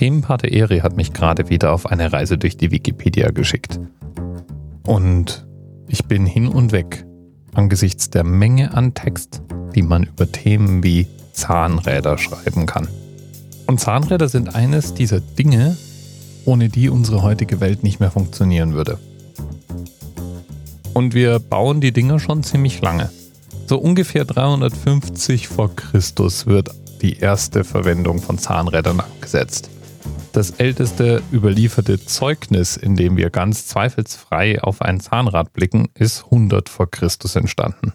Themenpate Eri hat mich gerade wieder auf eine Reise durch die Wikipedia geschickt. Und ich bin hin und weg angesichts der Menge an Text, die man über Themen wie Zahnräder schreiben kann. Und Zahnräder sind eines dieser Dinge, ohne die unsere heutige Welt nicht mehr funktionieren würde. Und wir bauen die Dinger schon ziemlich lange. So ungefähr 350 vor Christus wird die erste Verwendung von Zahnrädern angesetzt. Das älteste überlieferte Zeugnis, in dem wir ganz zweifelsfrei auf ein Zahnrad blicken, ist 100 vor Christus entstanden.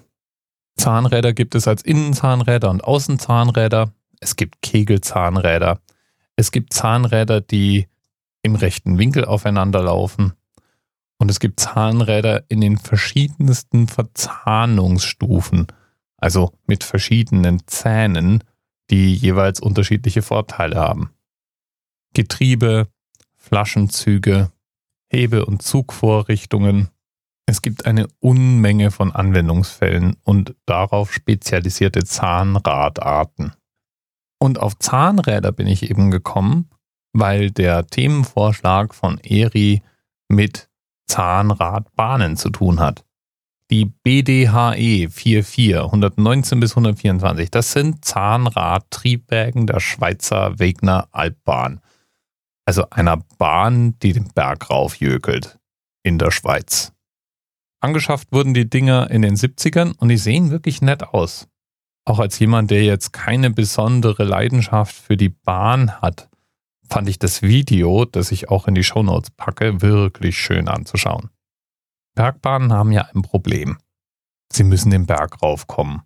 Zahnräder gibt es als Innenzahnräder und Außenzahnräder. Es gibt Kegelzahnräder. Es gibt Zahnräder, die im rechten Winkel aufeinander laufen. Und es gibt Zahnräder in den verschiedensten Verzahnungsstufen, also mit verschiedenen Zähnen, die jeweils unterschiedliche Vorteile haben. Getriebe, Flaschenzüge, Hebe- und Zugvorrichtungen. Es gibt eine Unmenge von Anwendungsfällen und darauf spezialisierte Zahnradarten. Und auf Zahnräder bin ich eben gekommen, weil der Themenvorschlag von ERI mit Zahnradbahnen zu tun hat. Die BDHE 44 119 bis 124, das sind Zahnradtriebwägen der Schweizer Wegner Albbahn. Also einer Bahn, die den Berg raufjökelt in der Schweiz. Angeschafft wurden die Dinger in den 70ern und die sehen wirklich nett aus. Auch als jemand, der jetzt keine besondere Leidenschaft für die Bahn hat, fand ich das Video, das ich auch in die Shownotes packe, wirklich schön anzuschauen. Bergbahnen haben ja ein Problem. Sie müssen den Berg raufkommen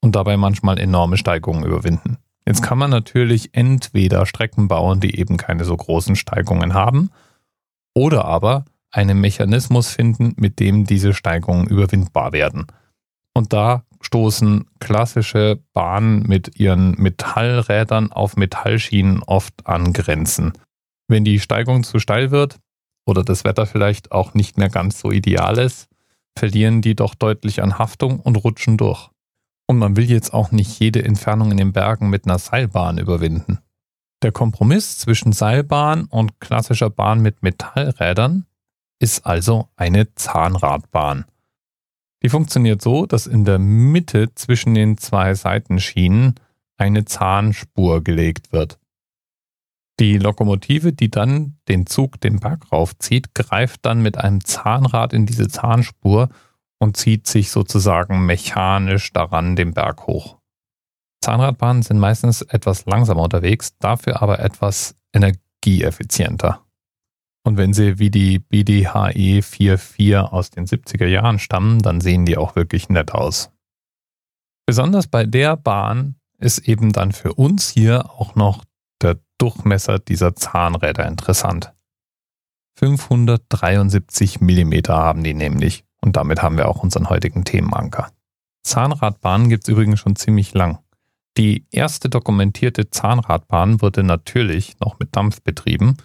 und dabei manchmal enorme Steigungen überwinden. Jetzt kann man natürlich entweder Strecken bauen, die eben keine so großen Steigungen haben, oder aber einen Mechanismus finden, mit dem diese Steigungen überwindbar werden. Und da stoßen klassische Bahnen mit ihren Metallrädern auf Metallschienen oft an Grenzen. Wenn die Steigung zu steil wird oder das Wetter vielleicht auch nicht mehr ganz so ideal ist, verlieren die doch deutlich an Haftung und rutschen durch. Und man will jetzt auch nicht jede Entfernung in den Bergen mit einer Seilbahn überwinden. Der Kompromiss zwischen Seilbahn und klassischer Bahn mit Metallrädern ist also eine Zahnradbahn. Die funktioniert so, dass in der Mitte zwischen den zwei Seitenschienen eine Zahnspur gelegt wird. Die Lokomotive, die dann den Zug den Berg raufzieht, greift dann mit einem Zahnrad in diese Zahnspur und zieht sich sozusagen mechanisch daran den Berg hoch. Zahnradbahnen sind meistens etwas langsamer unterwegs, dafür aber etwas energieeffizienter. Und wenn sie wie die BDHE 44 aus den 70er Jahren stammen, dann sehen die auch wirklich nett aus. Besonders bei der Bahn ist eben dann für uns hier auch noch der Durchmesser dieser Zahnräder interessant. 573 mm haben die nämlich und damit haben wir auch unseren heutigen Themenanker. Zahnradbahnen gibt es übrigens schon ziemlich lang. Die erste dokumentierte Zahnradbahn wurde natürlich noch mit Dampf betrieben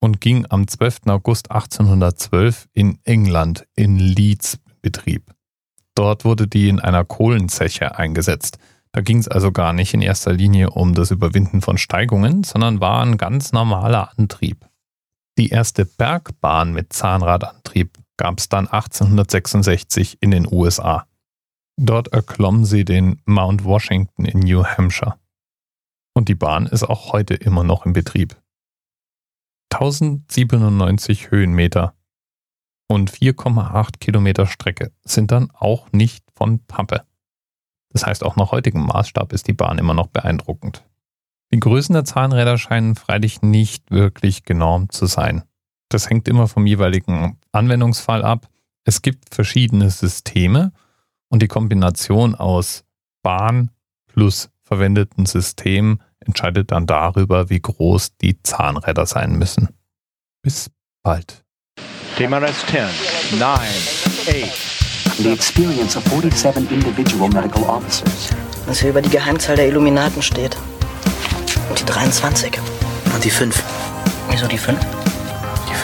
und ging am 12. August 1812 in England in Leeds Betrieb. Dort wurde die in einer Kohlenzeche eingesetzt. Da ging es also gar nicht in erster Linie um das Überwinden von Steigungen, sondern war ein ganz normaler Antrieb. Die erste Bergbahn mit Zahnradantrieb gab es dann 1866 in den USA. Dort erklomm sie den Mount Washington in New Hampshire. Und die Bahn ist auch heute immer noch in Betrieb. 1097 Höhenmeter und 4,8 Kilometer Strecke sind dann auch nicht von Pappe. Das heißt, auch nach heutigem Maßstab ist die Bahn immer noch beeindruckend. Die Größen der Zahnräder scheinen freilich nicht wirklich genormt zu sein. Das hängt immer vom jeweiligen Anwendungsfall ab. Es gibt verschiedene Systeme und die Kombination aus Bahn plus verwendeten System entscheidet dann darüber, wie groß die Zahnräder sein müssen. Bis bald. TMRS 10, 9, 8. The experience of 47 individual medical officers. Was hier über die Geheimzahl der Illuminaten steht. Und die 23. Und die 5. Wieso die 5?